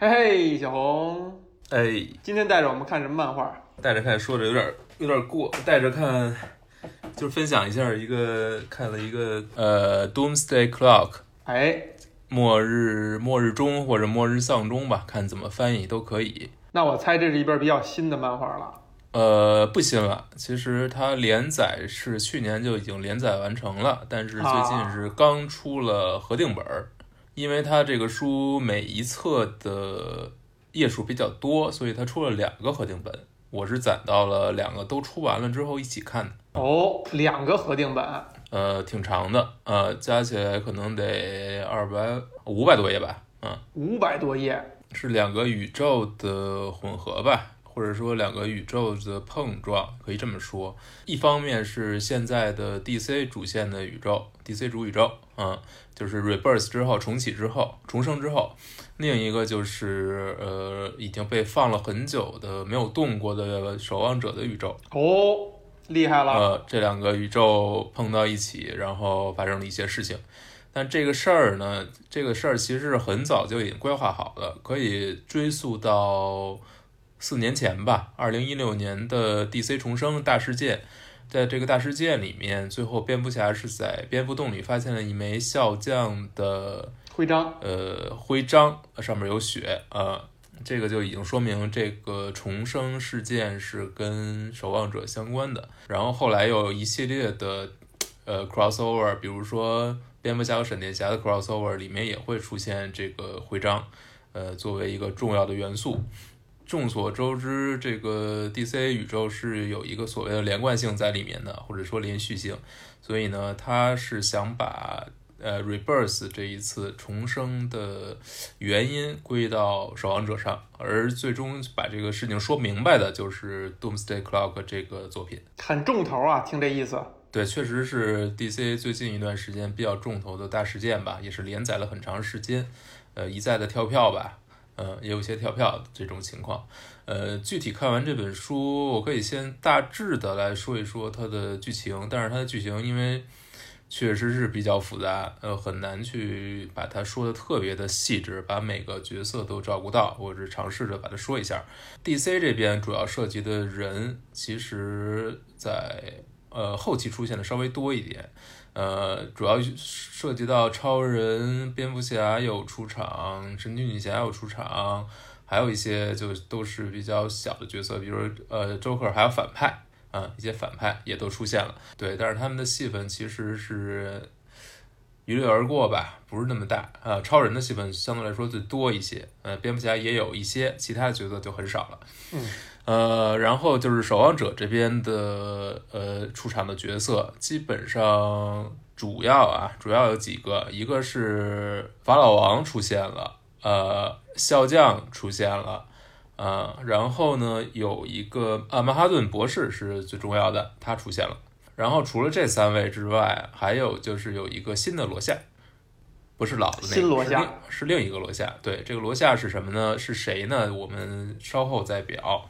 嘿嘿，小红，哎，今天带着我们看什么漫画？带着看说的有点有点过，带着看就是分享一下一个看了一个呃《Doomsday Clock》哎，末日末日钟或者末日丧钟吧，看怎么翻译都可以。那我猜这是一本比较新的漫画了。呃，不新了，其实它连载是去年就已经连载完成了，但是最近是刚出了合订本儿，因为它这个书每一册的页数比较多，所以它出了两个合订本。我是攒到了两个都出完了之后一起看的。哦，两个合订本，呃，挺长的，呃，加起来可能得二百五百多页吧，嗯，五百多页。是两个宇宙的混合吧，或者说两个宇宙的碰撞，可以这么说。一方面是现在的 DC 主线的宇宙，DC 主宇宙，嗯，就是 Rebirth 之后重启之后重生之后；另一个就是呃已经被放了很久的没有动过的守望者的宇宙。哦，厉害了。呃，这两个宇宙碰到一起，然后发生了一些事情。但这个事儿呢，这个事儿其实是很早就已经规划好了，可以追溯到四年前吧，二零一六年的 DC 重生大事件。在这个大事件里面，最后蝙蝠侠是在蝙蝠洞里发现了一枚笑匠的徽章，呃，徽章上面有血，呃，这个就已经说明这个重生事件是跟守望者相关的。然后后来又有一系列的呃 crossover，比如说蝙蝠侠和闪电侠的 crossover 里面也会出现这个徽章，呃，作为一个重要的元素。众所周知，这个 DC 宇宙是有一个所谓的连贯性在里面的，或者说连续性，所以呢，他是想把呃 Rebirth 这一次重生的原因归到守望者上，而最终把这个事情说明白的就是 Doomsday Clock 这个作品。很重头啊，听这意思。对，确实是 DC 最近一段时间比较重头的大事件吧，也是连载了很长时间，呃，一再的跳票吧。嗯，也有些跳票这种情况。呃，具体看完这本书，我可以先大致的来说一说它的剧情。但是它的剧情因为确实是比较复杂，呃，很难去把它说的特别的细致，把每个角色都照顾到。我是尝试着把它说一下。DC 这边主要涉及的人，其实在呃后期出现的稍微多一点。呃，主要涉及到超人、蝙蝠侠有出场，神奇女侠有出场，还有一些就都是比较小的角色，比如呃，Joker 还有反派啊，一些反派也都出现了。对，但是他们的戏份其实是一掠而过吧，不是那么大啊。超人的戏份相对来说就多一些，呃，蝙蝠侠也有一些，其他的角色就很少了。嗯。呃，然后就是守望者这边的呃出场的角色，基本上主要啊，主要有几个，一个是法老王出现了，呃，笑匠出现了，呃，然后呢有一个啊曼哈顿博士是最重要的，他出现了，然后除了这三位之外，还有就是有一个新的罗夏，不是老的那个，新罗夏是另一个罗夏，对，这个罗夏是什么呢？是谁呢？我们稍后再表。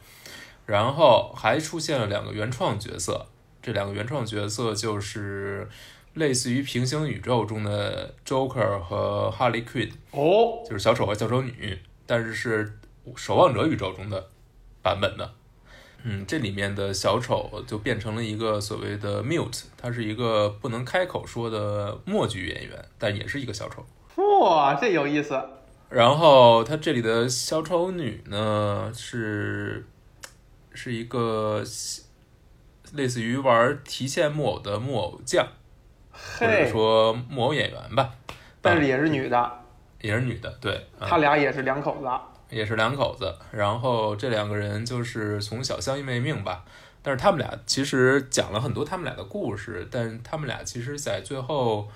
然后还出现了两个原创角色，这两个原创角色就是类似于平行宇宙中的 Joker 和 Harley Quinn，哦，就是小丑和小丑女，但是是守望者宇宙中的版本的。嗯，这里面的小丑就变成了一个所谓的 mute，他是一个不能开口说的默剧演员，但也是一个小丑。哇，这有意思。然后他这里的小丑女呢是。是一个类似于玩提线木偶的木偶匠，或者说木偶演员吧，但是也是女的，也是女的，对，他俩也是两口子，也是两口子。然后这两个人就是从小相依为命吧，但是他们俩其实讲了很多他们俩的故事，但他们俩其实在最后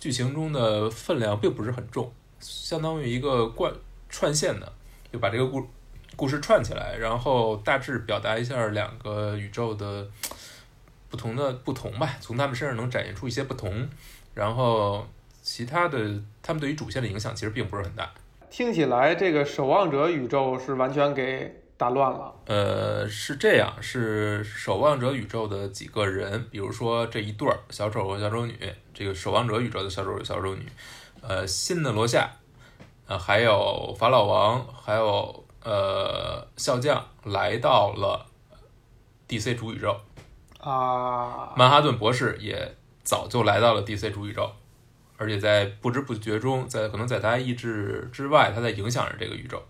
剧情中的分量并不是很重，相当于一个贯串线的，就把这个故。故事串起来，然后大致表达一下两个宇宙的不同的不同吧，从他们身上能展现出一些不同，然后其他的他们对于主线的影响其实并不是很大。听起来这个守望者宇宙是完全给打乱了。呃，是这样，是守望者宇宙的几个人，比如说这一对儿小丑和小丑女，这个守望者宇宙的小丑和小丑女，呃，新的罗夏。呃，还有法老王，还有呃笑匠来到了 DC 主宇宙，啊，曼哈顿博士也早就来到了 DC 主宇宙，而且在不知不觉中，在可能在他意志之外，他在影响着这个宇宙。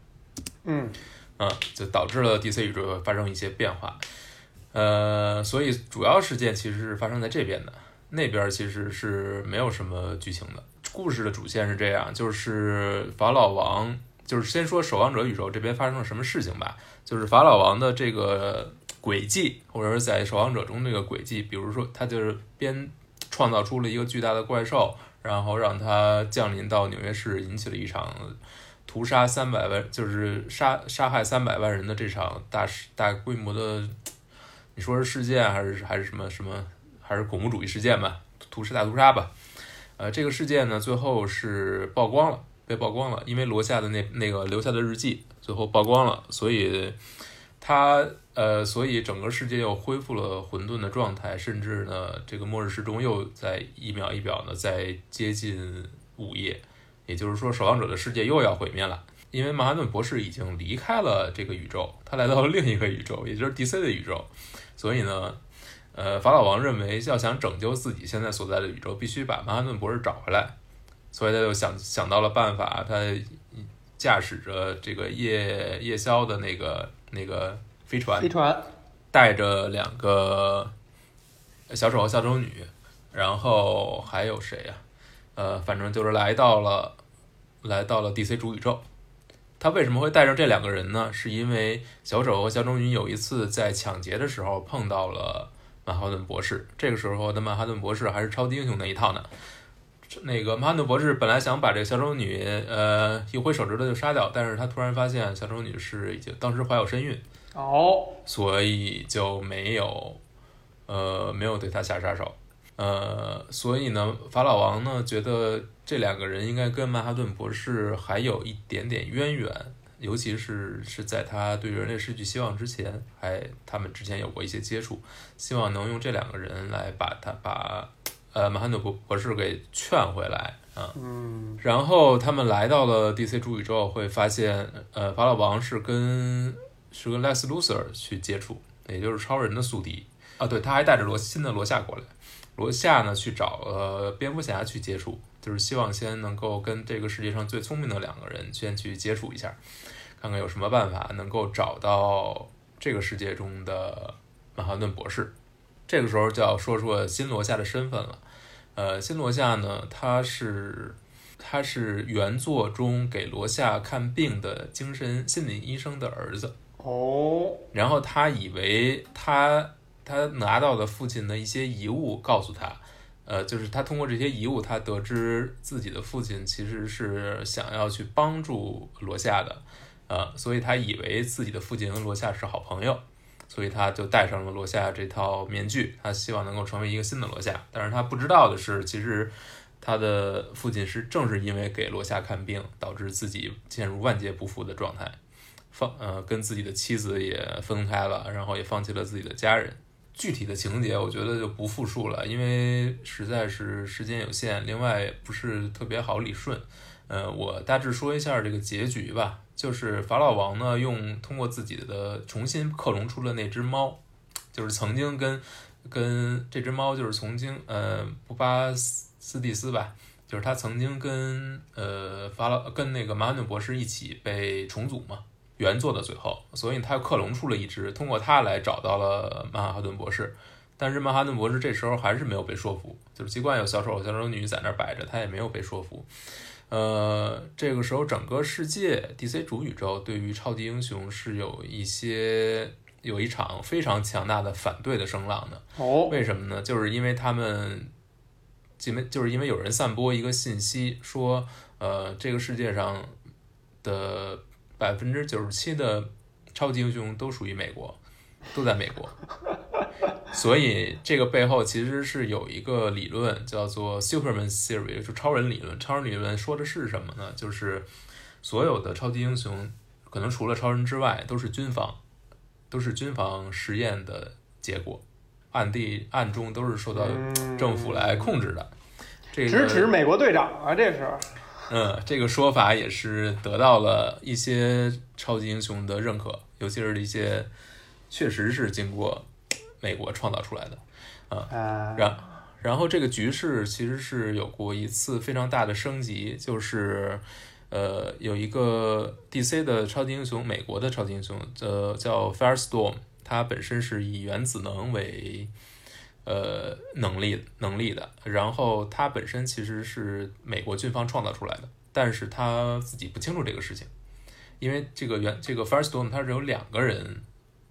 嗯嗯，就导致了 DC 宇宙发生一些变化。呃，所以主要事件其实是发生在这边的，那边其实是没有什么剧情的。故事的主线是这样，就是法老王，就是先说守望者宇宙这边发生了什么事情吧。就是法老王的这个轨迹，或者是在守望者中这个轨迹，比如说他就是边创造出了一个巨大的怪兽，然后让它降临到纽约市，引起了一场。屠杀三百万，就是杀杀害三百万人的这场大大规模的，你说是事件还是还是什么什么，还是恐怖主义事件吧？屠杀大屠杀吧？呃，这个事件呢，最后是曝光了，被曝光了，因为罗夏的那那个留下的日记最后曝光了，所以他呃，所以整个世界又恢复了混沌的状态，甚至呢，这个末日时钟又在一秒一秒的在接近午夜。也就是说，守望者的世界又要毁灭了，因为曼哈顿博士已经离开了这个宇宙，他来到了另一个宇宙，也就是 DC 的宇宙。所以呢，呃，法老王认为要想拯救自己现在所在的宇宙，必须把曼哈顿博士找回来。所以他就想想到了办法，他驾驶着这个夜夜宵的那个那个飞船，飞船带着两个小丑和小丑女，然后还有谁呀？呃，反正就是来到了，来到了 DC 主宇宙。他为什么会带上这两个人呢？是因为小丑和小丑女有一次在抢劫的时候碰到了曼哈顿博士。这个时候的曼哈顿博士还是超级英雄那一套呢。那个曼哈顿博士本来想把这个小丑女，呃，一挥手指头就杀掉，但是他突然发现小丑女是已经当时怀有身孕，哦，所以就没有，呃，没有对他下杀手。呃，所以呢，法老王呢觉得这两个人应该跟曼哈顿博士还有一点点渊源，尤其是是在他对人类失去希望之前，还他们之前有过一些接触，希望能用这两个人来把他把呃马汉顿博博士给劝回来啊。嗯，然后他们来到了 DC 主宇宙，会发现呃法老王是跟是跟 Lex Luthor 去接触，也就是超人的宿敌啊，对，他还带着罗新的罗夏过来。罗夏呢去找呃蝙蝠侠去接触，就是希望先能够跟这个世界上最聪明的两个人先去接触一下，看看有什么办法能够找到这个世界中的曼哈顿博士。这个时候就要说说新罗夏的身份了。呃，新罗夏呢，他是他是原作中给罗夏看病的精神心理医生的儿子。哦，然后他以为他。他拿到的父亲的一些遗物，告诉他，呃，就是他通过这些遗物，他得知自己的父亲其实是想要去帮助罗夏的，呃，所以他以为自己的父亲和罗夏是好朋友，所以他就戴上了罗夏这套面具，他希望能够成为一个新的罗夏。但是他不知道的是，其实他的父亲是正是因为给罗夏看病，导致自己陷入万劫不复的状态，放呃跟自己的妻子也分开了，然后也放弃了自己的家人。具体的情节我觉得就不复述了，因为实在是时间有限，另外不是特别好理顺。呃，我大致说一下这个结局吧，就是法老王呢用通过自己的重新克隆出了那只猫，就是曾经跟跟这只猫就是曾经呃布巴斯蒂斯吧，就是他曾经跟呃法老跟那个马努博士一起被重组嘛。原作的最后，所以他克隆出了一只，通过他来找到了曼哈顿博士。但是曼哈顿博士这时候还是没有被说服，就是尽管有小丑小丑女在那儿摆着，他也没有被说服。呃，这个时候整个世界 DC 主宇宙对于超级英雄是有一些有一场非常强大的反对的声浪的。哦，为什么呢？就是因为他们，因为就是因为有人散播一个信息说，呃，这个世界上的。百分之九十七的超级英雄都属于美国，都在美国，所以这个背后其实是有一个理论叫做 Superman Theory，就超人理论。超人理论说的是什么呢？就是所有的超级英雄，可能除了超人之外，都是军方，都是军方实验的结果，暗地暗中都是受到政府来控制的。这个支持美国队长啊，这是。嗯，这个说法也是得到了一些超级英雄的认可，尤其是一些确实是经过美国创造出来的。啊，然然后这个局势其实是有过一次非常大的升级，就是呃有一个 DC 的超级英雄，美国的超级英雄，呃叫 Firestorm，它本身是以原子能为呃能力能力的，然后它本身其实是美国军方创造出来的，但是他自己不清楚这个事情，因为这个原这个 Firestorm 它是有两个人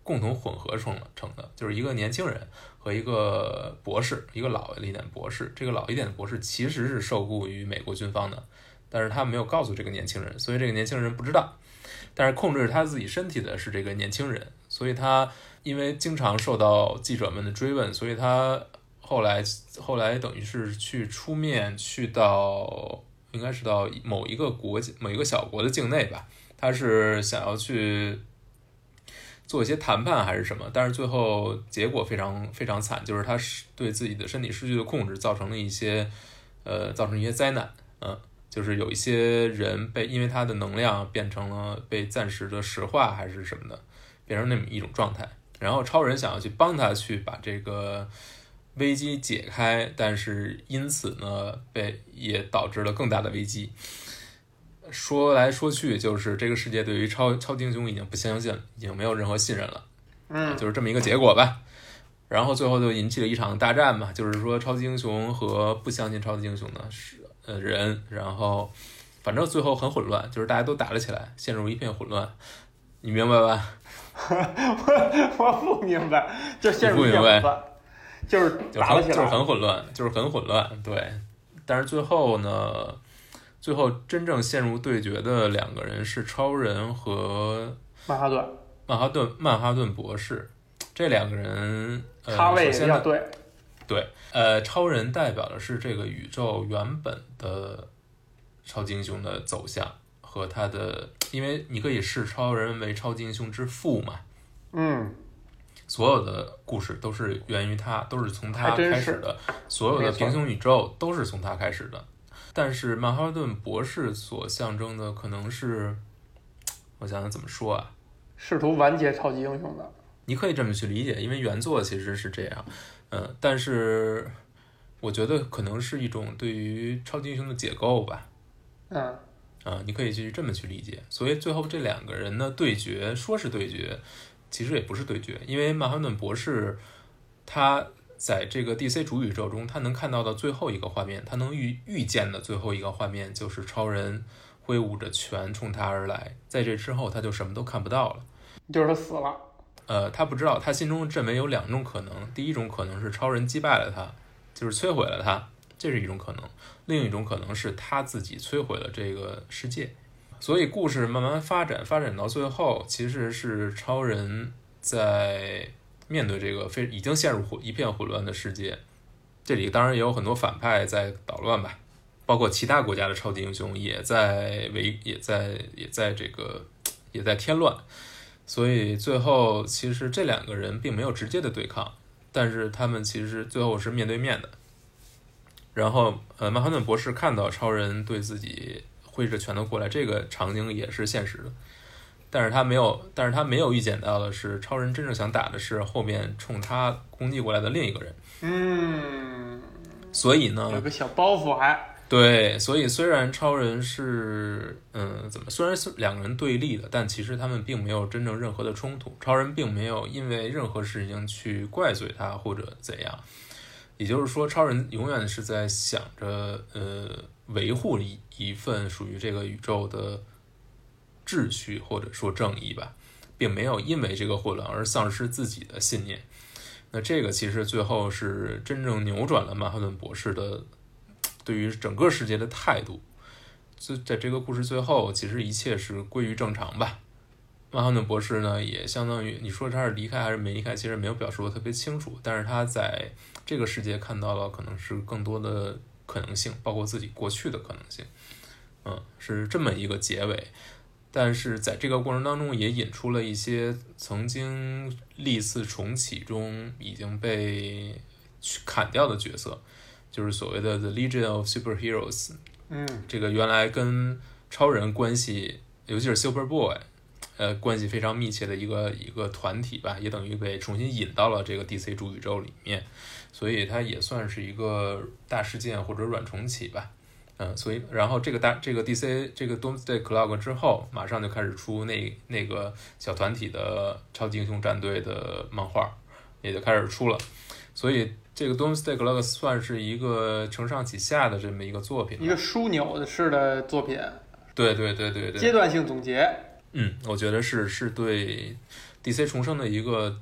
共同混合成成的，就是一个年轻人。和一个博士，一个老一点的博士。这个老一点的博士其实是受雇于美国军方的，但是他没有告诉这个年轻人，所以这个年轻人不知道。但是控制他自己身体的是这个年轻人，所以他因为经常受到记者们的追问，所以他后来后来等于是去出面，去到应该是到某一个国某一个小国的境内吧，他是想要去。做一些谈判还是什么，但是最后结果非常非常惨，就是他是对自己的身体失去了控制，造成了一些呃造成一些灾难，嗯，就是有一些人被因为他的能量变成了被暂时的石化还是什么的，变成那么一种状态，然后超人想要去帮他去把这个危机解开，但是因此呢被也导致了更大的危机。说来说去，就是这个世界对于超超级英雄已经不相信，已经没有任何信任了，嗯，就是这么一个结果吧。然后最后就引起了一场大战嘛，就是说超级英雄和不相信超级英雄的是呃人，然后反正最后很混乱，就是大家都打了起来，陷入一片混乱，你明白吧？我 我不明白，就陷入一片混乱，就是打了起来，就是很混乱，就是很混乱，对。但是最后呢？最后真正陷入对决的两个人是超人和曼哈顿，曼哈顿曼哈顿博士，这两个人，他位要对，对，呃，超人代表的是这个宇宙原本的超级英雄的走向和他的，因为你可以视超人为超级英雄之父嘛，嗯，所有的故事都是源于他，都是从他开始的，所有的平行宇宙都是从他开始的。但是曼哈顿博士所象征的可能是，我想想怎么说啊？试图完结超级英雄的，你可以这么去理解，因为原作其实是这样，嗯，但是我觉得可能是一种对于超级英雄的解构吧，嗯，啊，你可以去这么去理解。所以最后这两个人的对决，说是对决，其实也不是对决，因为曼哈顿博士他。在这个 DC 主宇宙中，他能看到的最后一个画面，他能预预见的最后一个画面，就是超人挥舞着拳冲他而来。在这之后，他就什么都看不到了，就是他死了。呃，他不知道，他心中认为有两种可能：第一种可能是超人击败了他，就是摧毁了他，这是一种可能；另一种可能是他自己摧毁了这个世界。所以故事慢慢发展，发展到最后，其实是超人在。面对这个非已经陷入混一片混乱的世界，这里当然也有很多反派在捣乱吧，包括其他国家的超级英雄也在为也在也在这个也在添乱，所以最后其实这两个人并没有直接的对抗，但是他们其实最后是面对面的。然后呃，曼哈顿博士看到超人对自己挥着拳头过来，这个场景也是现实的。但是他没有，但是他没有预见到的是，超人真正想打的是后面冲他攻击过来的另一个人。嗯，所以呢，有个小包袱还。对，所以虽然超人是，嗯，怎么？虽然是两个人对立的，但其实他们并没有真正任何的冲突。超人并没有因为任何事情去怪罪他或者怎样。也就是说，超人永远是在想着，呃，维护一一份属于这个宇宙的。秩序或者说正义吧，并没有因为这个混乱而丧失自己的信念。那这个其实最后是真正扭转了曼哈顿博士的对于整个世界的态度。就在这个故事最后，其实一切是归于正常吧。曼哈顿博士呢，也相当于你说他是离开还是没离开，其实没有表述的特别清楚。但是他在这个世界看到了可能是更多的可能性，包括自己过去的可能性。嗯，是这么一个结尾。但是在这个过程当中，也引出了一些曾经历次重启中已经被砍掉的角色，就是所谓的 The Legion of Superheroes，嗯，这个原来跟超人关系，尤其是 Super Boy，呃，关系非常密切的一个一个团体吧，也等于被重新引到了这个 DC 主宇宙里面，所以它也算是一个大事件或者软重启吧。嗯，所以然后这个大这个 DC 这个 Doomsday Clock 之后，马上就开始出那那个小团体的超级英雄战队的漫画，也就开始出了。所以这个 Doomsday Clock 算是一个承上启下的这么一个作品，一个枢纽式的作品。对对对对对。阶段性总结。嗯，我觉得是是对 DC 重生的一个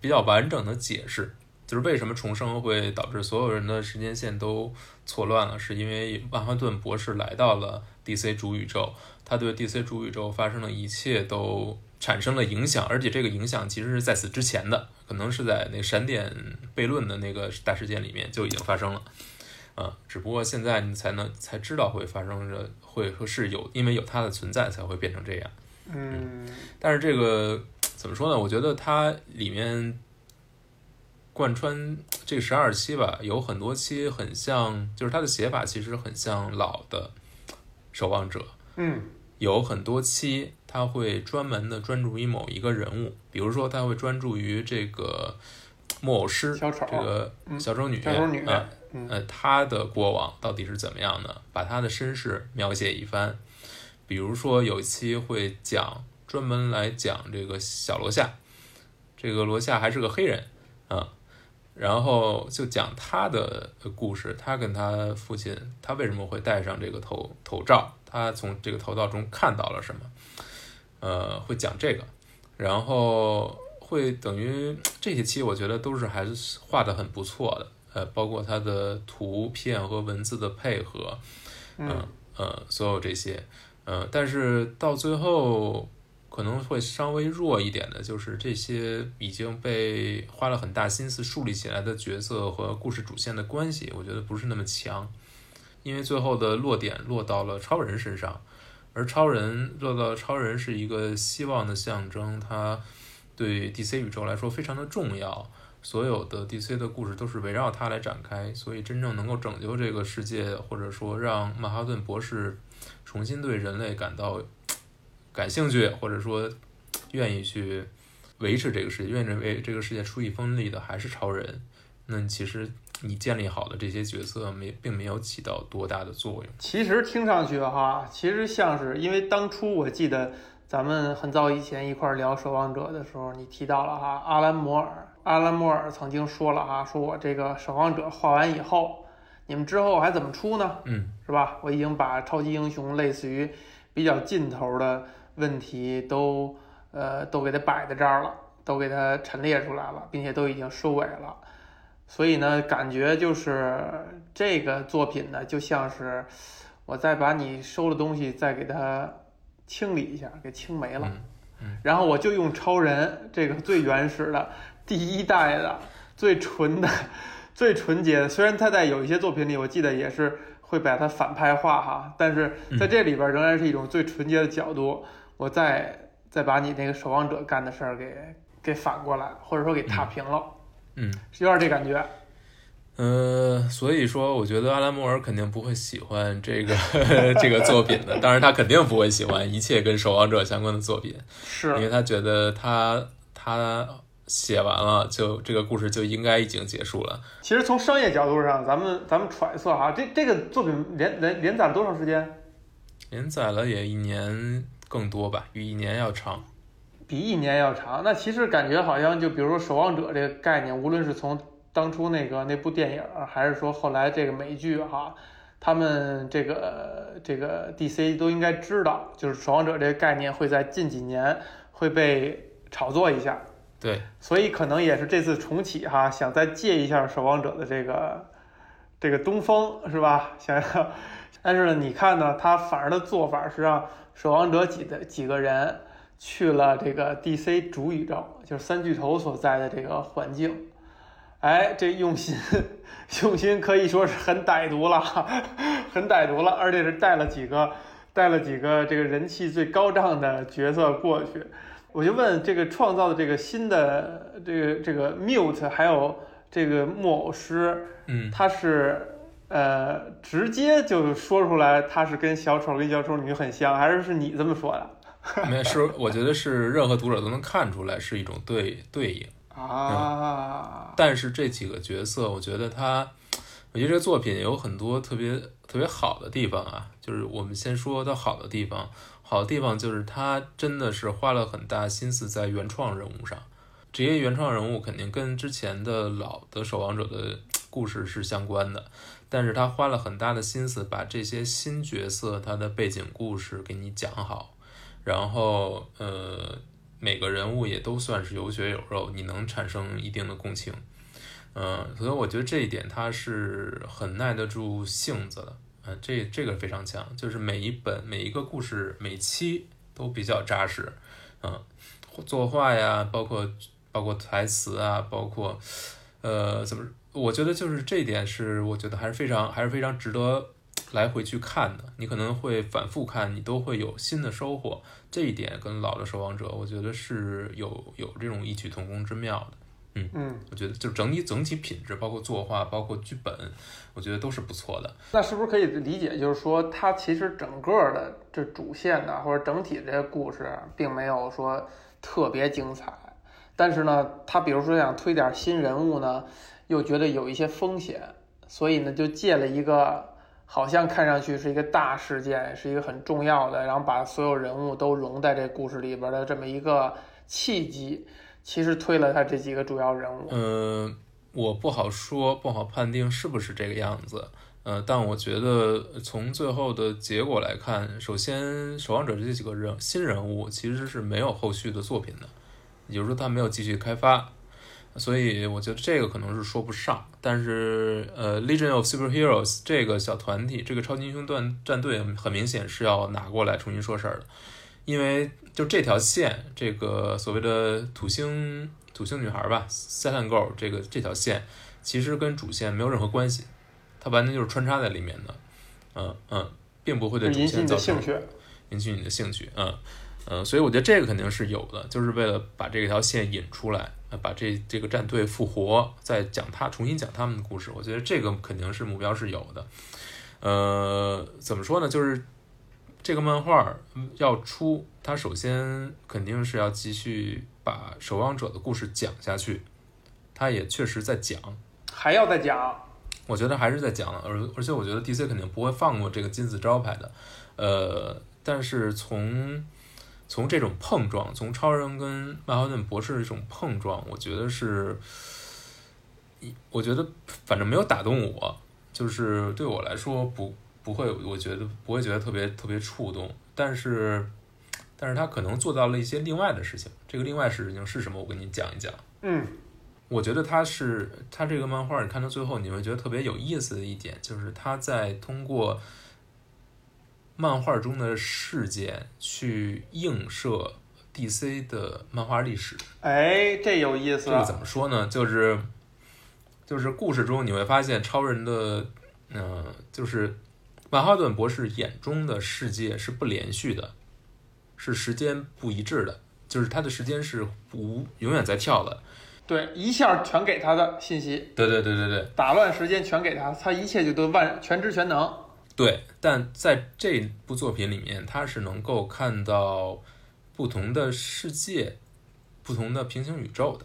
比较完整的解释。就是为什么重生会导致所有人的时间线都错乱了，是因为曼哈顿博士来到了 DC 主宇宙，他对 DC 主宇宙发生的一切都产生了影响，而且这个影响其实是在此之前的，可能是在那闪电悖论的那个大事件里面就已经发生了，啊，只不过现在你才能才知道会发生着，会是有因为有它的存在才会变成这样，嗯，但是这个怎么说呢？我觉得它里面。贯穿这十二期吧，有很多期很像，就是它的写法其实很像老的守望者。嗯，有很多期他会专门的专注于某一个人物，比如说他会专注于这个木偶师，这个小丑女，小丑女，呃，他的过往到底是怎么样的，把他的身世描写一番。比如说有一期会讲，专门来讲这个小罗夏，这个罗夏还是个黑人，啊。然后就讲他的故事，他跟他父亲，他为什么会戴上这个头头罩？他从这个头罩中看到了什么？呃，会讲这个，然后会等于这些期，我觉得都是还是画的很不错的，呃，包括他的图片和文字的配合，嗯呃，所有这些，呃，但是到最后。可能会稍微弱一点的，就是这些已经被花了很大心思树立起来的角色和故事主线的关系，我觉得不是那么强，因为最后的落点落到了超人身上，而超人落到超人是一个希望的象征，他对 DC 宇宙来说非常的重要，所有的 DC 的故事都是围绕他来展开，所以真正能够拯救这个世界，或者说让曼哈顿博士重新对人类感到。感兴趣，或者说愿意去维持这个世界，愿意为这个世界出一分力的，还是超人。那其实你建立好的这些角色，没并没有起到多大的作用。其实听上去哈，其实像是因为当初我记得咱们很早以前一块聊《守望者》的时候，你提到了哈，阿兰摩尔，阿兰摩尔曾经说了哈，说我这个《守望者》画完以后，你们之后还怎么出呢？嗯，是吧？我已经把超级英雄类似于比较尽头的。问题都呃都给它摆在这儿了，都给它陈列出来了，并且都已经收尾了，所以呢，感觉就是这个作品呢，就像是我再把你收的东西再给它清理一下，给清没了，然后我就用超人这个最原始的第一代的最纯的 最纯洁的，虽然他在有一些作品里，我记得也是会把它反派化哈，但是在这里边仍然是一种最纯洁的角度。我再再把你那个守望者干的事儿给给反过来，或者说给踏平了，嗯，有点这感觉。呃，所以说，我觉得阿兰莫尔肯定不会喜欢这个 这个作品的。当然，他肯定不会喜欢一切跟守望者相关的作品，是因为他觉得他他写完了，就这个故事就应该已经结束了。其实从商业角度上，咱们咱们揣测哈，这这个作品连连连载了多长时间？连载了也一年。更多吧，比一年要长，比一年要长。那其实感觉好像就比如说《守望者》这个概念，无论是从当初那个那部电影，还是说后来这个美剧哈，他们这个这个 DC 都应该知道，就是《守望者》这个概念会在近几年会被炒作一下。对，所以可能也是这次重启哈，想再借一下《守望者》的这个这个东风是吧？想要，但是呢，你看呢，他反而的做法是让。守望者几的几个人去了这个 DC 主宇宙，就是三巨头所在的这个环境。哎，这用心用心可以说是很歹毒了，很歹毒了，而且是带了几个带了几个这个人气最高涨的角色过去。我就问这个创造的这个新的这个这个 Mute 还有这个木偶师，嗯，他是。呃，直接就说出来他是跟小丑跟小丑女很像，还是是你这么说的？没是，我觉得是任何读者都能看出来是一种对对应。啊，但是这几个角色，我觉得他，我觉得这个作品有很多特别特别好的地方啊。就是我们先说它好的地方，好的地方就是他真的是花了很大心思在原创人物上。这些原创人物肯定跟之前的老的守望者的故事是相关的，但是他花了很大的心思把这些新角色他的背景故事给你讲好，然后呃。每个人物也都算是有血有肉，你能产生一定的共情，嗯，所以我觉得这一点他是很耐得住性子的，嗯，这这个非常强，就是每一本每一个故事每期都比较扎实，嗯，作画呀，包括包括台词啊，包括呃怎么，我觉得就是这一点是我觉得还是非常还是非常值得。来回去看的，你可能会反复看，你都会有新的收获。这一点跟老的守望者，我觉得是有有这种异曲同工之妙的。嗯嗯，我觉得就整体整体品质，包括作画，包括剧本，我觉得都是不错的。那是不是可以理解，就是说它其实整个的这主线的或者整体这些故事，并没有说特别精彩，但是呢，它比如说想推点新人物呢，又觉得有一些风险，所以呢，就借了一个。好像看上去是一个大事件，是一个很重要的，然后把所有人物都融在这故事里边的这么一个契机，其实推了他这几个主要人物。嗯，我不好说，不好判定是不是这个样子。呃，但我觉得从最后的结果来看，首先守望者这几个人新人物其实是没有后续的作品的，也就是说他没有继续开发。所以我觉得这个可能是说不上，但是呃，Legion of Superheroes 这个小团体，这个超级英雄团战队很明显是要拿过来重新说事儿的，因为就这条线，这个所谓的土星土星女孩吧，Selen Girl 这个这条线，其实跟主线没有任何关系，它完全就是穿插在里面的，嗯嗯，并不会对主线造成引起你的兴趣，嗯嗯，所以我觉得这个肯定是有的，就是为了把这条线引出来。把这这个战队复活，再讲他重新讲他们的故事，我觉得这个肯定是目标是有的。呃，怎么说呢？就是这个漫画要出，它首先肯定是要继续把守望者的故事讲下去。它也确实在讲，还要再讲。我觉得还是在讲，而而且我觉得 DC 肯定不会放过这个金字招牌的。呃，但是从从这种碰撞，从超人跟曼哈顿博士的这种碰撞，我觉得是，我觉得反正没有打动我，就是对我来说不不会，我觉得不会觉得特别特别触动。但是，但是他可能做到了一些另外的事情。这个另外事情是什么？我跟你讲一讲。嗯，我觉得他是他这个漫画，你看到最后，你会觉得特别有意思的一点，就是他在通过。漫画中的事件去映射 DC 的漫画历史，哎，这有意思。这个怎么说呢？就是，就是故事中你会发现，超人的，嗯，就是曼哈顿博士眼中的世界是不连续的，是时间不一致的，就是他的时间是无永远在跳的。对，一下全给他的信息。对对对对对，打乱时间全给他，他一切就都万全知全能。对，但在这部作品里面，他是能够看到不同的世界、不同的平行宇宙的。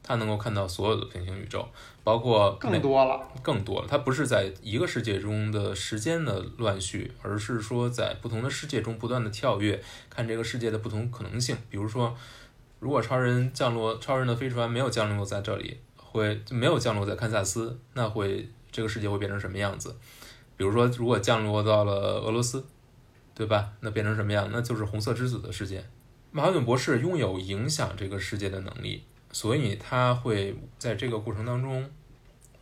他能够看到所有的平行宇宙，包括更多了，更多了。他不是在一个世界中的时间的乱序，而是说在不同的世界中不断的跳跃，看这个世界的不同可能性。比如说，如果超人降落，超人的飞船没有降落在这里，会没有降落在堪萨斯，那会这个世界会变成什么样子？比如说，如果降落到了俄罗斯，对吧？那变成什么样？那就是红色之子的世界。马哈顿博士拥有影响这个世界的能力，所以他会在这个过程当中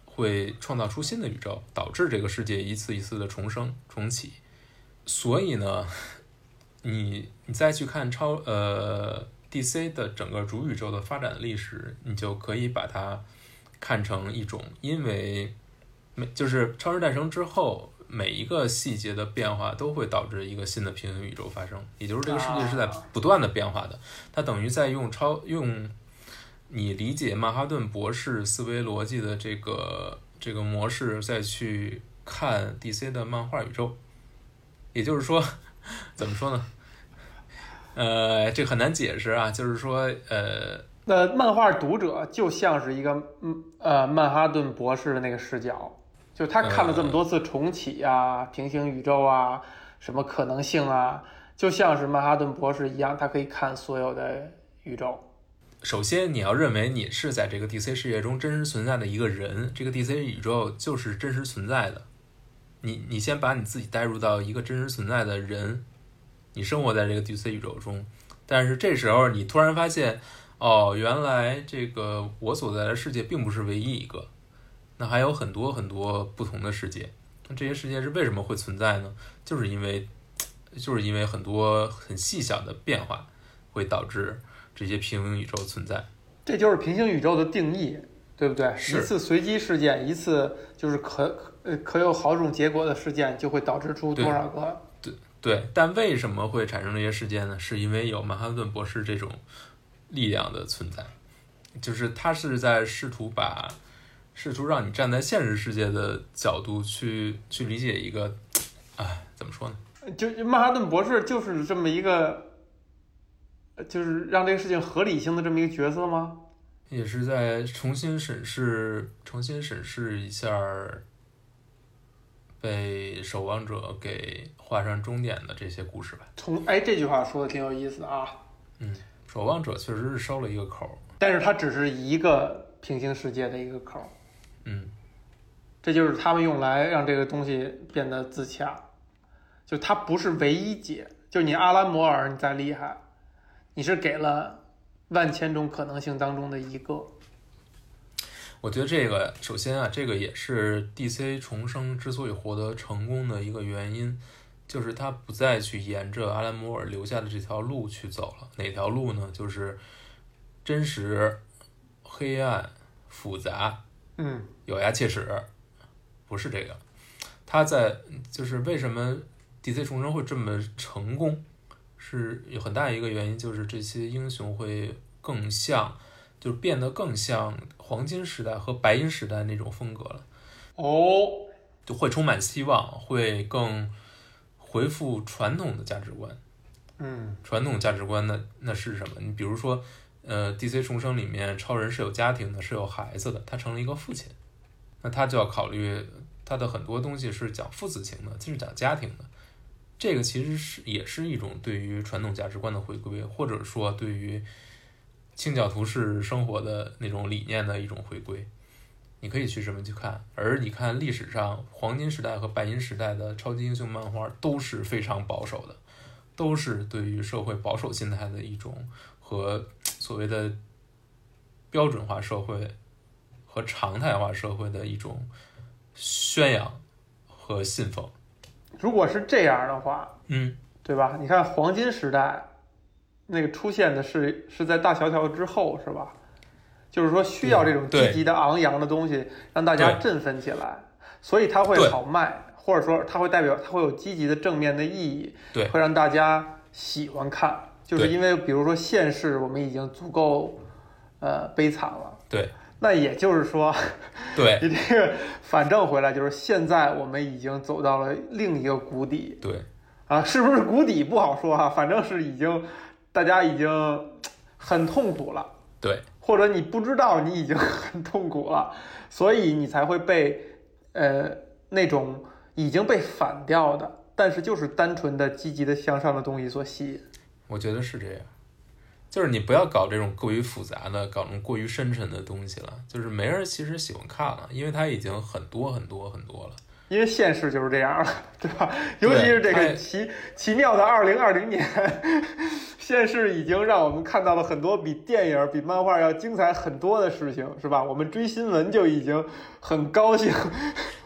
会创造出新的宇宙，导致这个世界一次一次的重生重启。所以呢，你 你再去看超呃 DC 的整个主宇宙的发展历史，你就可以把它看成一种因为。没，就是超人诞生之后，每一个细节的变化都会导致一个新的平行宇宙发生，也就是这个世界是在不断的变化的。它等于在用超用你理解曼哈顿博士思维逻辑的这个这个模式，再去看 DC 的漫画宇宙。也就是说，怎么说呢？呃，这很难解释啊。就是说，呃，那漫画读者就像是一个嗯呃曼哈顿博士的那个视角，就他看了这么多次重启啊、平行宇宙啊、什么可能性啊，就像是曼哈顿博士一样，他可以看所有的宇宙。首先，你要认为你是在这个 DC 世界中真实存在的一个人，这个 DC 宇宙就是真实存在的。你你先把你自己带入到一个真实存在的人，你生活在这个 DC 宇宙中，但是这时候你突然发现，哦，原来这个我所在的世界并不是唯一一个，那还有很多很多不同的世界。那这些世界是为什么会存在呢？就是因为，就是因为很多很细小的变化会导致这些平行宇宙存在。这就是平行宇宙的定义，对不对？一次随机事件，一次就是可呃可有好种结果的事件，就会导致出多少个？对对，但为什么会产生这些事件呢？是因为有曼哈顿博士这种力量的存在，就是他是在试图把，试图让你站在现实世界的角度去去理解一个，哎，怎么说呢？就就曼哈顿博士就是这么一个，呃就是让这个事情合理性的这么一个角色吗？也是在重新审视，重新审视一下儿被守望者给画上终点的这些故事吧。从哎这句话说的挺有意思啊。嗯，守望者确实是收了一个口，但是它只是一个平行世界的一个口，嗯，这就是他们用来让这个东西变得自洽，就它不是唯一解，就你阿兰摩尔你再厉害，你是给了万千种可能性当中的一个，我觉得这个首先啊，这个也是 DC 重生之所以获得成功的一个原因，就是他不再去沿着阿兰摩尔留下的这条路去走了。哪条路呢？就是真实、黑暗、复杂、嗯咬牙切齿，不是这个。他在就是为什么 DC 重生会这么成功，是有很大一个原因，就是这些英雄会更像，就是变得更像黄金时代和白银时代那种风格了，哦，就会充满希望，会更回复传统的价值观。嗯传统价值观那那是什么？你比如说，呃，DC 重生里面超人是有家庭的，是有孩子的，他成了一个父亲，那他就要考虑他的很多东西是讲父子情的，就是讲家庭的。这个其实是也是一种对于传统价值观的回归，或者说对于清教徒式生活的那种理念的一种回归。你可以去这么去看，而你看历史上黄金时代和白银时代的超级英雄漫画都是非常保守的，都是对于社会保守心态的一种和所谓的标准化社会和常态化社会的一种宣扬和信奉。如果是这样的话，嗯，对吧？你看黄金时代那个出现的是是在大萧条之后，是吧？就是说需要这种积极的昂扬的东西，让大家振奋起来，所以它会好卖，或者说它会代表它会有积极的正面的意义，对会让大家喜欢看。就是因为比如说现世我们已经足够呃悲惨了，对那也就是说，对 你这个反正回来就是现在我们已经走到了另一个谷底，对啊，是不是谷底不好说哈、反正是已经，大家已经很痛苦了，对或者你不知道你已经 很痛苦了，所以你才会被呃那种已经被反掉的，但是就是单纯的积极的向上的东西所吸引。我觉得是这样。就是你不要搞这种过于复杂的、搞这种过于深沉的东西了，就是没人其实喜欢看了，因为它已经很多很多很多了。因为现实就是这样了，对吧？尤其是这个奇奇妙的二零二零年，现实已经让我们看到了很多比电影、比漫画要精彩很多的事情，是吧？我们追新闻就已经很高兴，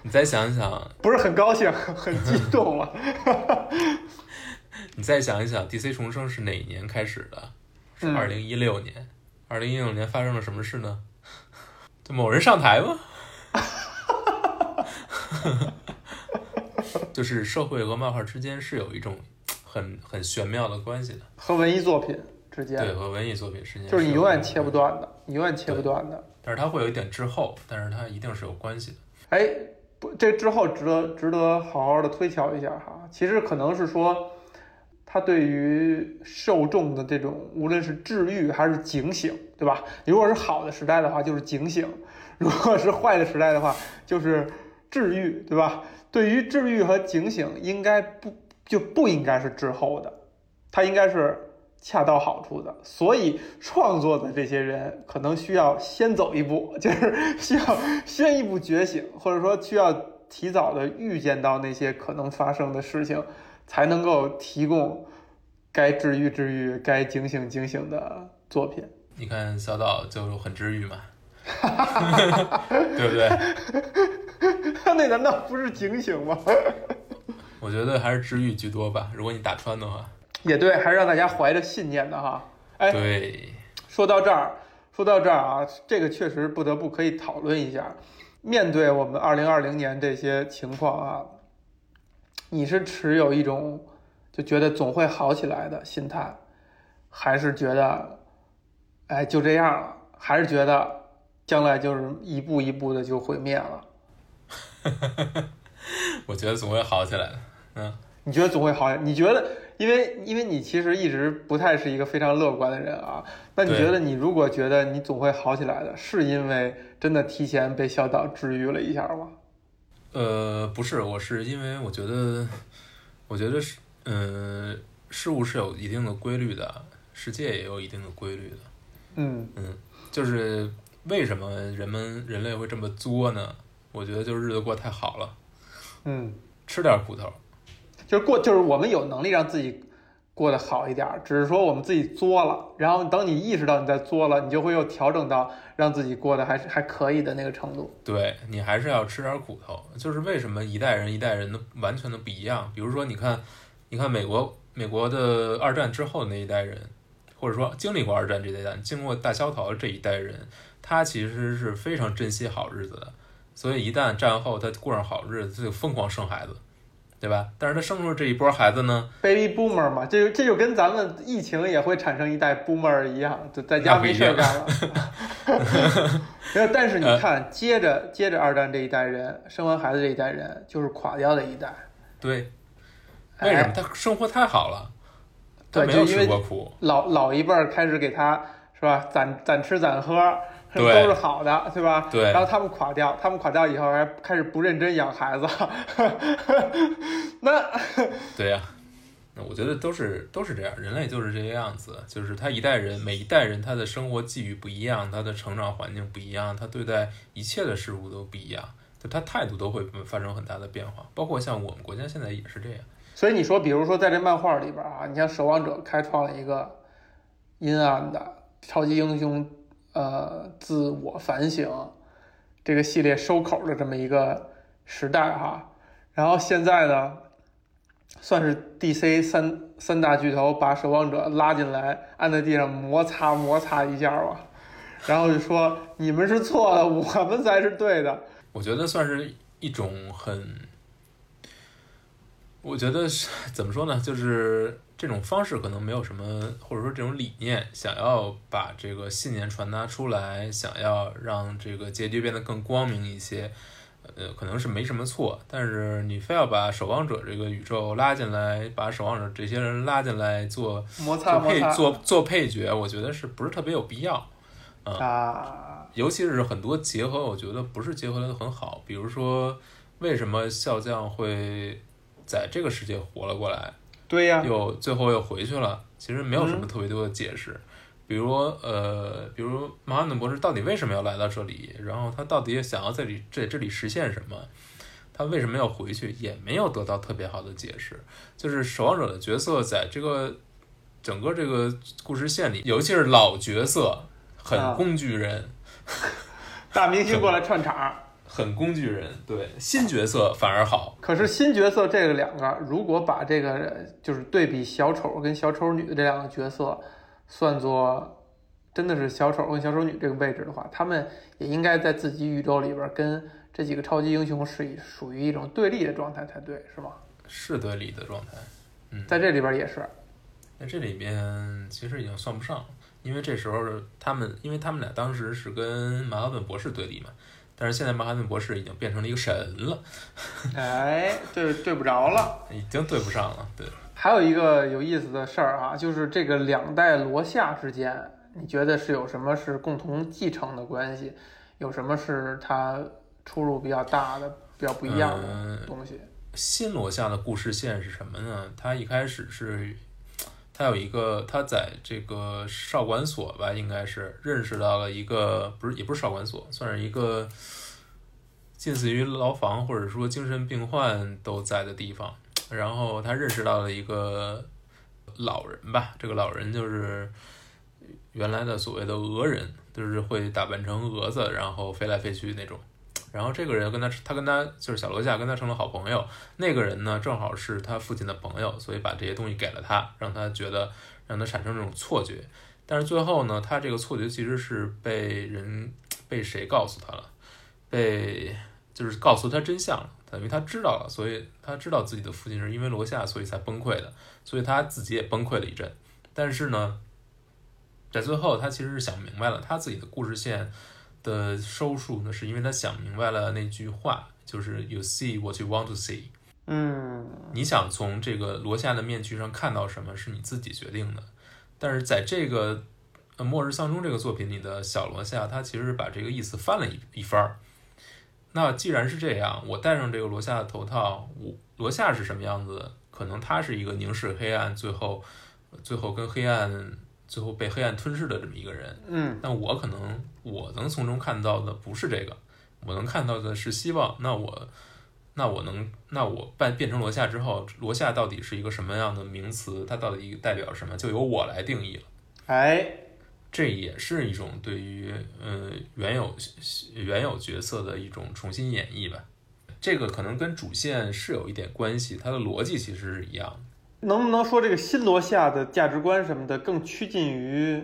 你再想想，不是很高兴，很激动了。你再想一想，DC 重生是哪一年开始的？二零一六年。二零一六年发生了什么事呢？就某人上台吗？就是社会和漫画之间是有一种很很玄妙的关系的，和文艺作品之间对，和文艺作品之间就是你永远切不断的，你永远切不断的。但是它会有一点滞后，但是它一定是有关系的。哎，不，这之后值得值得好好的推敲一下哈。其实可能是说，他对于受众的这种无论是治愈还是警醒，对吧？如果是好的时代的话，就是警醒；如果是坏的时代的话，就是治愈，对吧？对于治愈和警醒，应该不就不应该是滞后的，它应该是恰到好处的。所以创作的这些人可能需要先走一步，就是需要先一步觉醒，或者说需要提早的预见到那些可能发生的事情，才能够提供该治愈治愈、该警醒警醒的作品。你看小岛就很治愈嘛，对不对？他那难道不是警醒吗？我觉得还是治愈居多吧。如果你打穿的话，也对，还是让大家怀着信念的哈。哎，对，说到这儿，说到这儿啊，这个确实不得不可以讨论一下。面对我们二零二零年这些情况啊，你是持有一种就觉得总会好起来的心态，还是觉得哎就这样了，还是觉得将来就是一步一步的就毁灭了？我觉得总会好起来的。嗯，你觉得总会好？你觉得，因为因为你其实一直不太是一个非常乐观的人啊。那你觉得，你如果觉得你总会好起来的，是因为真的提前被小岛治愈了一下吗？呃，不是，我是因为我觉得，我觉得是，嗯、事物是有一定的规律的，世界也有一定的规律的。嗯嗯就是为什么人们人类会这么作呢？我觉得就是日子过太好了，嗯，吃点苦头。就是过，就是我们有能力让自己过得好一点儿，只是说我们自己作了，然后等你意识到你在作了，你就会又调整到让自己过得还是还可以的那个程度。对你还是要吃点苦头。就是为什么一代人一代人的完全的不一样？比如说，你看，你看美国美国的二战之后那一代人，或者说经历过二战这一代人，经过大萧条这一代人，他其实是非常珍惜好日子的。所以一旦战后他过上好日子，他就疯狂生孩子，对吧？但是他生出这一波孩子呢，Baby boomer 嘛，这就这就跟咱们疫情也会产生一代 boomer 一样，就在家没事儿干了。但是你看，接着接着二战这一代人生完孩子这一代人，就是垮掉的一代。对，为什么哎他生活太好了？他对，没有吃就因为过苦，老老一辈儿开始给他是吧，攒攒吃攒喝，都是好的，对吧？对然后他们垮掉，他们垮掉以后还开始不认真养孩子，那 对呀、那我觉得都是都是这样，人类就是这个样子，就是他一代人每一代人他的生活际遇不一样，他的成长环境不一样，他对待一切的事物都不一样，就他态度都会发生很大的变化，包括像我们国家现在也是这样。所以你说，比如说在这漫画里边啊，你像《守望者》开创了一个阴暗的超级英雄，呃，自我反省这个系列收口的这么一个时代哈。然后现在呢，算是 DC 三三大巨头把守望者拉进来，按在地上摩擦摩擦一下吧，然后就说你们是错的，我们才是对的。我觉得算是一种很，我觉得是怎么说呢？就是这种方式可能没有什么，或者说这种理念，想要把这个信念传达出来，想要让这个结局变得更光明一些，呃，可能是没什么错。但是你非要把守望者这个宇宙拉进来，把守望者这些人拉进来做摩擦做配做做配角，我觉得是不是特别有必要？啊，尤其是很多结合，我觉得不是结合的很好。比如说，为什么笑匠会在这个世界活了过来，对呀、又最后又回去了？其实没有什嗯么特别多的解释。比如呃，比如马汉顿博士到底为什么要来到这里？然后他到底想要在里在这里实现什么？他为什么要回去？也没有得到特别好的解释。就是守望者的角色在这个整个这个故事线里，尤其是老角色，很啊工具人。大明星过来 串场。很工具人，对新角色反而好，可是新角色这个两个，如果把这个就是对比小丑跟小丑女的这两个角色，算作真的是小丑跟小丑女这个位置的话，他们也应该在自己宇宙里边跟这几个超级英雄是以属于一种对立的状态才对，是吗？是对立的状态。嗯在这里边也是，在这里边其实已经算不上，因为这时候他们，因为他们俩当时是跟马尔本博士对立嘛，但是现在曼哈顿博士已经变成了一个神了，哎，对对不着了。已经对不上了。对，还有一个有意思的事儿啊，就是这个两代罗夏之间，你觉得是有什么是共同继承的关系？有什么是它出入比较大的、比较不一样的嗯东西？新罗夏的故事线是什么呢？他一开始是，他有一个他在这个少管所吧，应该是认识到了一个不是也不是少管所，算是一个近似于牢房或者说精神病患都在的地方。然后他认识到了一个老人吧，这个老人就是原来的所谓的俄人，就是会打扮成蛾子，然后飞来飞去那种。然后这个人跟他，他跟他就是小罗夏跟他成了好朋友。那个人呢，正好是他父亲的朋友，所以把这些东西给了他，让他觉得让他产生这种错觉。但是最后呢，他这个错觉其实是被人被谁告诉他了？被就是告诉他真相了，等于他知道了，所以他知道自己的父亲是因为罗夏，所以才崩溃的，所以他自己也崩溃了一阵。但是呢，在最后他其实是想明白了，他自己的故事线的收束呢，是因为他想明白了那句话，就是 “You see what you want to see”。嗯，你想从这个罗夏的面具上看到什么，是你自己决定的。但是在这个呃《末日丧钟》这个作品里的小罗夏，他其实把这个意思翻了一一番儿。那既然是这样，我戴上这个罗夏的头套，我罗夏是什么样子？可能他是一个凝视黑暗，最后最后跟黑暗最后被黑暗吞噬的这么一个人。嗯，但我可能我能从中看到的不是这个，我能看到的是希望。那我，那我能，那我变变成罗夏之后，罗夏到底是一个什么样的名词？它到底代表什么？就由我来定义了。哎，这也是一种对于呃原有原有角色的一种重新演绎吧。这个可能跟主线是有一点关系，它的逻辑其实是一样的。能不能说这个新罗夏的价值观什么的更趋近于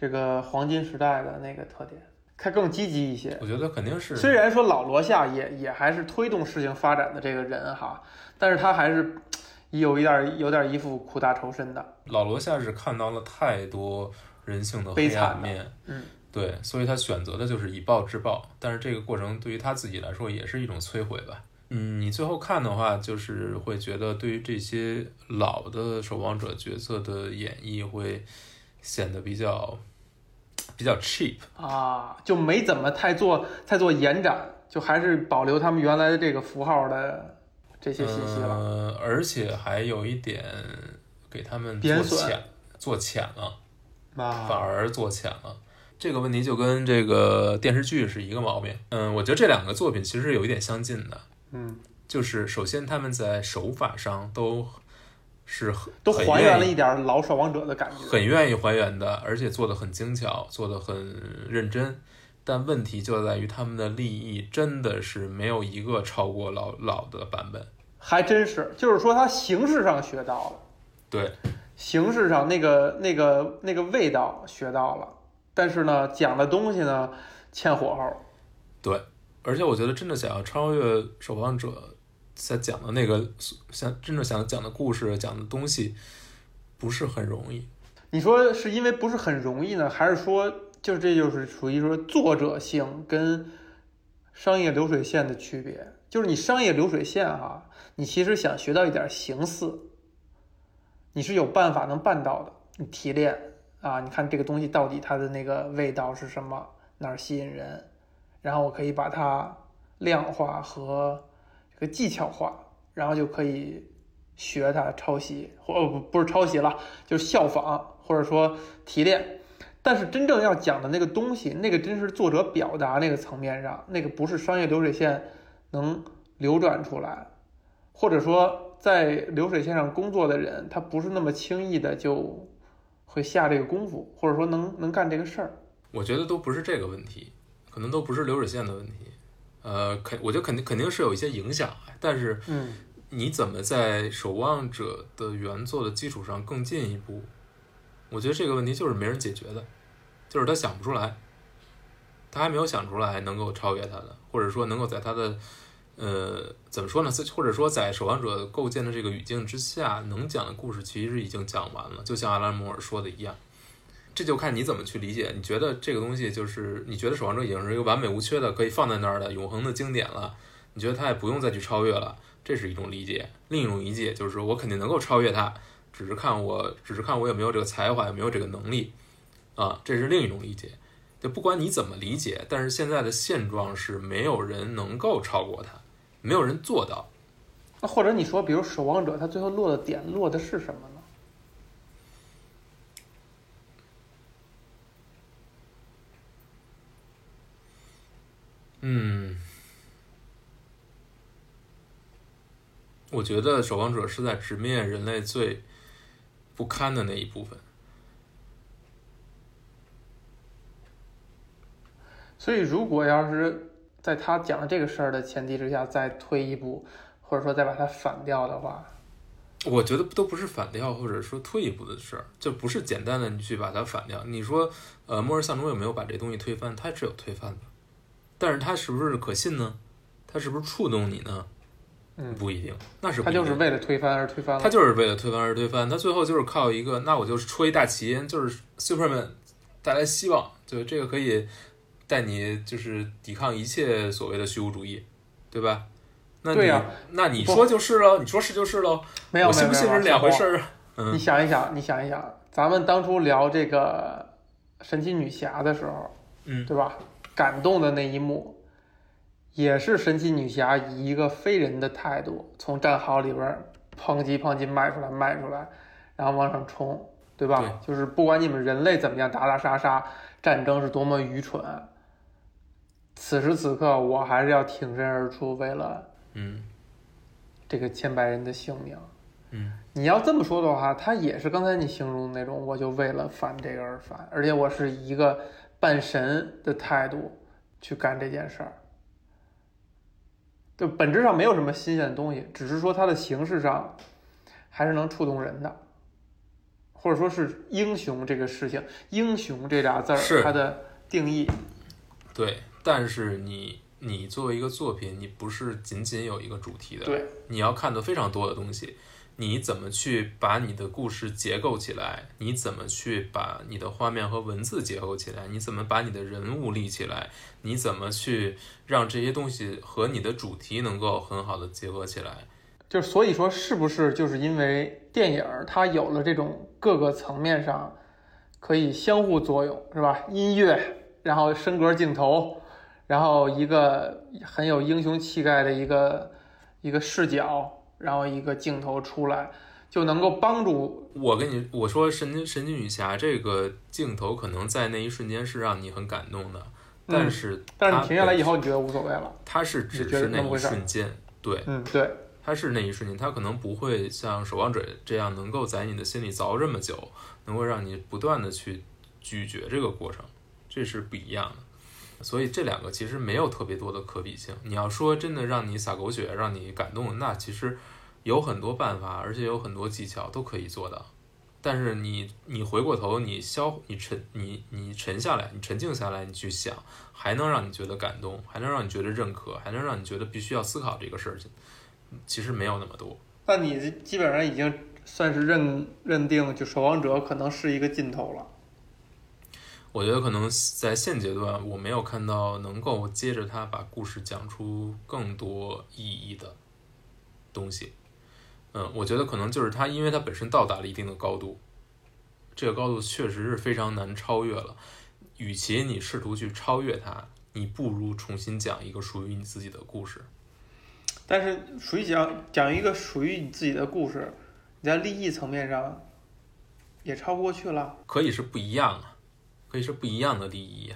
这个黄金时代的那个特点？他更积极一些。我觉得肯定是虽然说老罗夏也也还是推动事情发展的这个人哈，但是他还是有一点儿有点儿一副苦大仇深的。老罗夏是看到了太多人性的黑悲惨面，嗯，对，所以他选择的就是以暴制暴，但是这个过程对于他自己来说也是一种摧毁吧。嗯，你最后看的话，就是会觉得对于这些老的守望者角色的演绎会显得比较比较 cheap。啊，就没怎么太做太做延展，就还是保留他们原来的这个符号的这些信息了。呃，而且还有一点给他们做浅做浅了。反啊，而做浅了。这个问题就跟这个电视剧是一个毛病。嗯，我觉得这两个作品其实有一点相近的，嗯，就是首先他们在手法上都是很都还原了一点老守望者的感觉。很愿意还原的，而且做的很精巧，做的很认真。但问题就在于他们的利益真的是没有一个超过老老的版本。还真是，就是说他形式上学到了，对，形式上那个那个那个味道学到了，但是呢，讲的东西呢欠火候。对而且我觉得真的想要超越守望者在讲的那个想真正想讲的故事、讲的东西，不是很容易。你说是因为不是很容易呢，还是说就是这就是属于说作者性跟商业流水线的区别？就是你商业流水线哈、你其实想学到一点形似，你是有办法能办到的。你提炼啊，你看这个东西到底它的那个味道是什么，哪儿吸引人，然后我可以把它量化和个技巧化，然后就可以学它抄袭，或不不是抄袭了，就是效仿或者说提炼。但是真正要讲的那个东西，那个真是作者表达那个层面上，那个不是商业流水线能流转出来，或者说在流水线上工作的人，他不是那么轻易的就会下这个功夫，或者说能能干这个事儿。我觉得都不是这个问题，可能都不是流水线的问题。呃，肯我觉得肯定肯定是有一些影响，但是嗯，你怎么在守望者的原作的基础上更进一步？我觉得这个问题就是没人解决的，就是他想不出来，他还没有想出来能够超越他的，或者说能够在他的呃怎么说呢？或者说在守望者构建的这个语境之下，能讲的故事其实已经讲完了，就像阿拉·摩尔说的一样。这就看你怎么去理解。你觉得这个东西就是你觉得《守望者》已经是一个完美无缺的，可以放在那儿的永恒的经典了，你觉得它也不用再去超越了，这是一种理解。另一种理解就是说我肯定能够超越它，只是看我只是看我有没有这个才华，有没有这个能力啊，这是另一种理解。就不管你怎么理解，但是现在的现状是没有人能够超过它，没有人做到。那或者你说，比如守望者，他最后落的点落的是什么呢？嗯，我觉得守望者是在直面人类最不堪的那一部分。所以，如果要是在他讲这个事儿的前提之下再推一步，或者说再把它反掉的话，我觉得都不是反掉，或者说退一步的事儿，就不是简单的你去把它反掉。你说，呃，末日丧钟有没有把这东西推翻？它是有推翻的，但是它是不是可信呢？它是不是触动你呢？嗯，不一定，那是他就是为了推翻而推翻了。他就是为了推翻而推翻，他最后就是靠一个，那我就是戳一大旗，就是 Superman 带来希望，就这个可以。带你就是抵抗一切所谓的虚无主义，对吧？那对呀，那你说就是喽，你说是就是喽。没有，我信不信是两回事儿。嗯你想一想，你想一想，咱们当初聊这个神奇女侠的时候，嗯，对吧？感动的那一幕，也是神奇女侠以一个非人的态度，从战壕里边砰叽砰叽迈出来，迈出来，然后往上冲，对吧？对，就是不管你们人类怎么样打打杀杀，战争是多么愚蠢。此时此刻，我还是要挺身而出，为了嗯这个千百人的性命。嗯，你要这么说的话，他也是刚才你形容的那种，我就为了反这个而反，而且我是一个半神的态度去干这件事儿。就本质上没有什么新鲜的东西，只是说它的形式上还是能触动人的，或者说是英雄这个事情，英雄这俩字儿它的定义。对。但是你，你作为一个作品，你不是仅仅有一个主题的，对，你要看的非常多的东西。你怎么去把你的故事结构起来？你怎么去把你的画面和文字结构起来？你怎么把你的人物立起来？你怎么去让这些东西和你的主题能够很好的结合起来？就所以说，是不是就是因为电影它有了这种各个层面上可以相互作用，是吧？音乐，然后升格镜头。然后一个很有英雄气概的一个一个视角，然后一个镜头出来，就能够帮助我跟你我说神经神经女侠这个镜头可能在那一瞬间是让你很感动的，但是但是你停下来以后你觉得无所谓了，它是只是那一瞬间，对，嗯对，它是那一瞬间，它可能不会像守望者这样能够在你的心里凿这么久，能够让你不断的去咀嚼这个过程，这是不一样的。所以这两个其实没有特别多的可比性。你要说真的让你洒狗血、让你感动，那其实有很多办法，而且有很多技巧都可以做到。但是你你回过头，你消你沉你你沉下来，你沉静下来，你去想，还能让你觉得感动，还能让你觉得认可，还能让你觉得必须要思考这个事情，其实没有那么多。那你基本上已经算是认认定，就守望者可能是一个尽头了。我觉得可能在现阶段，我没有看到能够接着他把故事讲出更多意义的东西。嗯，我觉得可能就是他，因为他本身到达了一定的高度，这个高度确实是非常难超越了。与其你试图去超越他，你不如重新讲一个属于你自己的故事。但是，属于讲讲一个属于你自己的故事，你在利益层面上也超不过去了。可以是不一样啊。可以是不一样的利益，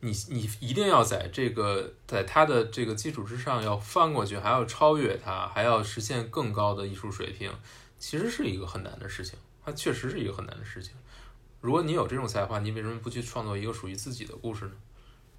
你你一定要在这个在它的这个基础之上要翻过去，还要超越它，还要实现更高的艺术水平，其实是一个很难的事情。它确实是一个很难的事情。如果你有这种才华，你为什么不去创作一个属于自己的故事呢？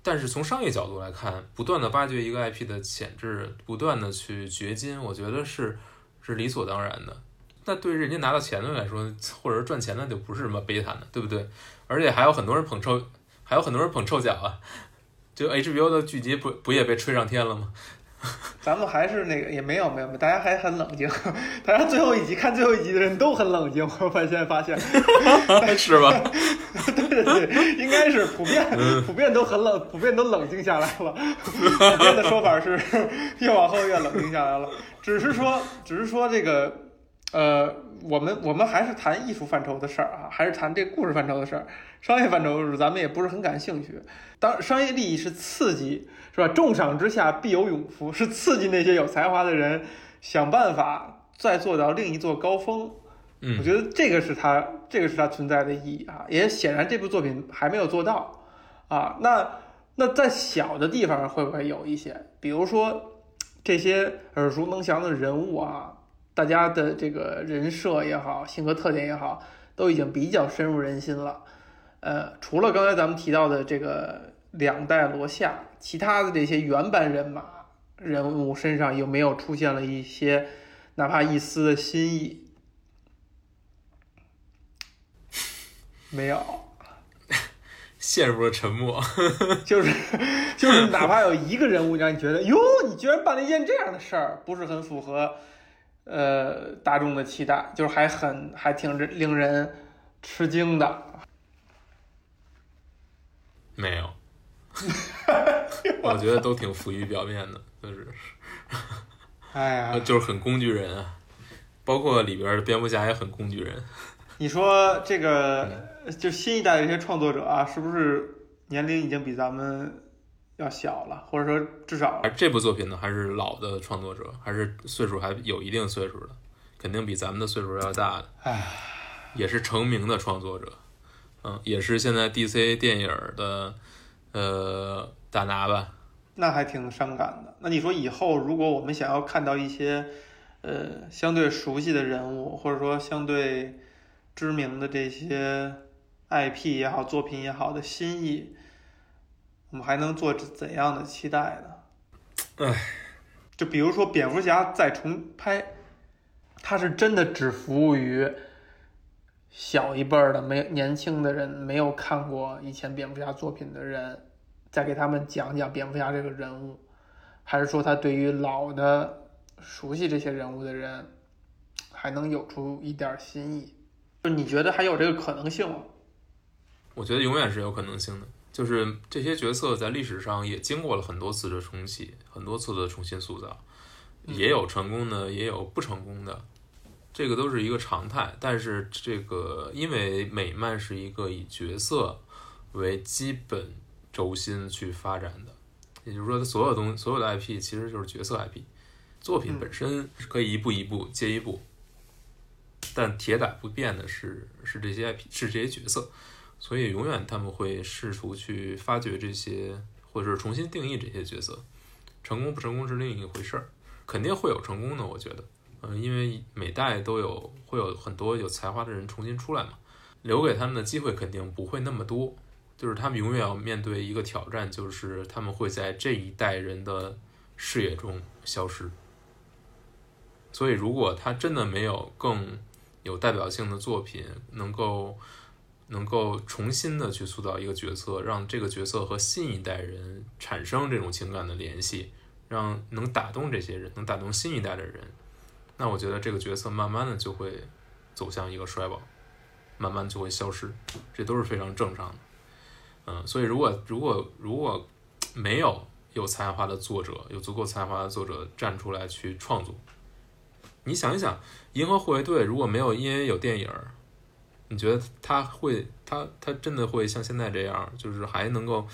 但是从商业角度来看，不断的挖掘一个 IP 的潜质，不断的去掘金，我觉得是是理所当然的。那对人家拿到钱的来说，或者是赚钱，那就不是什么悲惨的，对不对？而且还有很多人捧臭，还有很多人捧臭脚啊！就 HBO 的剧集不不也被吹上天了吗？咱们还是那个也没有没有，大家还很冷静，大家最后一集看最后一集的人都很冷静，我发现发现，是吧？对对对，应该是普遍普遍都很冷，普遍都冷静下来了。普遍的说法是越往后越冷静下来了，只是说只是说这个呃，我们我们还是谈艺术范畴的事儿啊，还是谈这故事范畴的事儿，商业范畴咱们也不是很感兴趣。当商业利益是刺激。是吧？重赏之下必有勇夫，是刺激那些有才华的人想办法再做到另一座高峰。嗯，我觉得这个是它，这个是它存在的意义啊。也显然这部作品还没有做到啊。那那在小的地方会不会有一些？比如说这些耳熟能详的人物啊，大家的这个人设也好，性格特点也好，都已经比较深入人心了。呃，除了刚才咱们提到的这个两代罗夏。其他的这些原班人马人物身上有没有出现了一些哪怕一丝的新意？没有，陷入了沉默。就是就是，哪怕有一个人物让你觉得哟，你居然办了一件这样的事儿，不是很符合呃大众的期待，就是还很还挺令人吃惊的。没有。我觉得都挺浮于表面的，就是，哎呀，就是很工具人啊，包括里边的蝙蝠侠也很工具人。你说这个，就新一代的这些创作者啊，是不是年龄已经比咱们要小了？或者说，至少这部作品呢，还是老的创作者，还是岁数还有一定岁数的，肯定比咱们的岁数要大的。唉，也是成名的创作者，嗯，也是现在 DC 电影的。呃，大拿吧，那还挺伤感的。那你说以后如果我们想要看到一些，呃，相对熟悉的人物，或者说相对知名的这些 IP 也好，作品也好的新意，我们还能做怎样的期待呢？唉，就比如说蝙蝠侠再重拍，他是真的只服务于。小一辈儿的没年轻的人没有看过以前蝙蝠侠作品的人，再给他们讲讲蝙蝠侠这个人物，还是说他对于老的熟悉这些人物的人，还能有出一点新意？就你觉得还有这个可能性吗？我觉得永远是有可能性的。就是这些角色在历史上也经过了很多次的重启，很多次的重新塑造，也有成功的，也有不成功的。这个都是一个常态，但是这个因为美漫是一个以角色为基本轴心去发展的，也就是说，它所有东所有的 IP 其实就是角色 IP，作品本身是可以一步一步接一步，但铁打不变的是是这些 IP 是这些角色，所以永远他们会试图去发掘这些，或者是重新定义这些角色，成功不成功是另一回事儿，肯定会有成功的，我觉得。嗯，因为每代都有会有很多有才华的人重新出来嘛，留给他们的机会肯定不会那么多，就是他们永远要面对一个挑战，就是他们会在这一代人的视野中消失。所以，如果他真的没有更有代表性的作品，能够能够重新的去塑造一个角色，让这个角色和新一代人产生这种情感的联系，让能打动这些人，能打动新一代的人。那我觉得这个角色慢慢的就会走向一个衰亡，慢慢就会消失，这都是非常正常的。嗯，所以如果如果如果没有有才华的作者，有足够才华的作者站出来去创作，你想一想，《银河护卫队》如果没有因为有电影，你觉得他会他他真的会像现在这样，就是还能够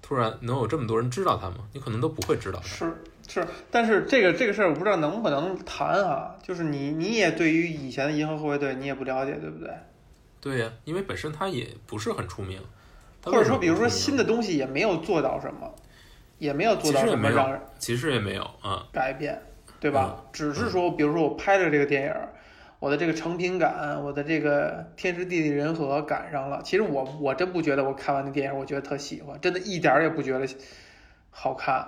突然能有这么多人知道他吗？你可能都不会知道。是。是，但是这个这个事儿我不知道能不能谈啊。就是你你也对于以前的银河护卫队你也不了解，对不对？对呀，因为本身他也不是很出名，或者说比如说新的东西也没有做到什么，也没有做到什么让人其实也没有啊改变，对吧？只是说比如说我拍的这个电影，我的这个成品感，我的这个天时地利人和赶上了。其实我我真不觉得我看完那电影我觉得特喜欢，真的一点儿也不觉得好看。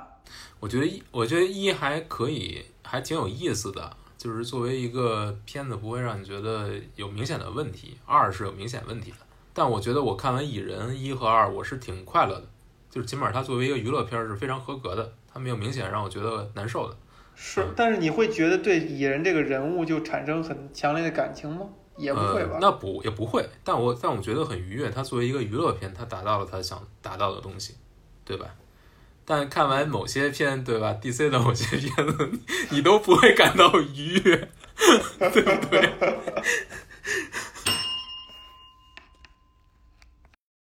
我觉得一，我觉得一还可以，还挺有意思的，就是作为一个片子，不会让你觉得有明显的问题。二是有明显问题的，但我觉得我看完蚁人一和二，我是挺快乐的，就是起码它作为一个娱乐片是非常合格的，它没有明显让我觉得难受的。是，但是你会觉得对蚁人这个人物就产生很强烈的感情吗？也不会吧。呃、那不也不会，但我但我觉得很愉悦。它作为一个娱乐片，它达到了它想达到的东西，对吧？但看完某些片，对吧？DC 的某些片子，你都不会感到愉悦，对不对？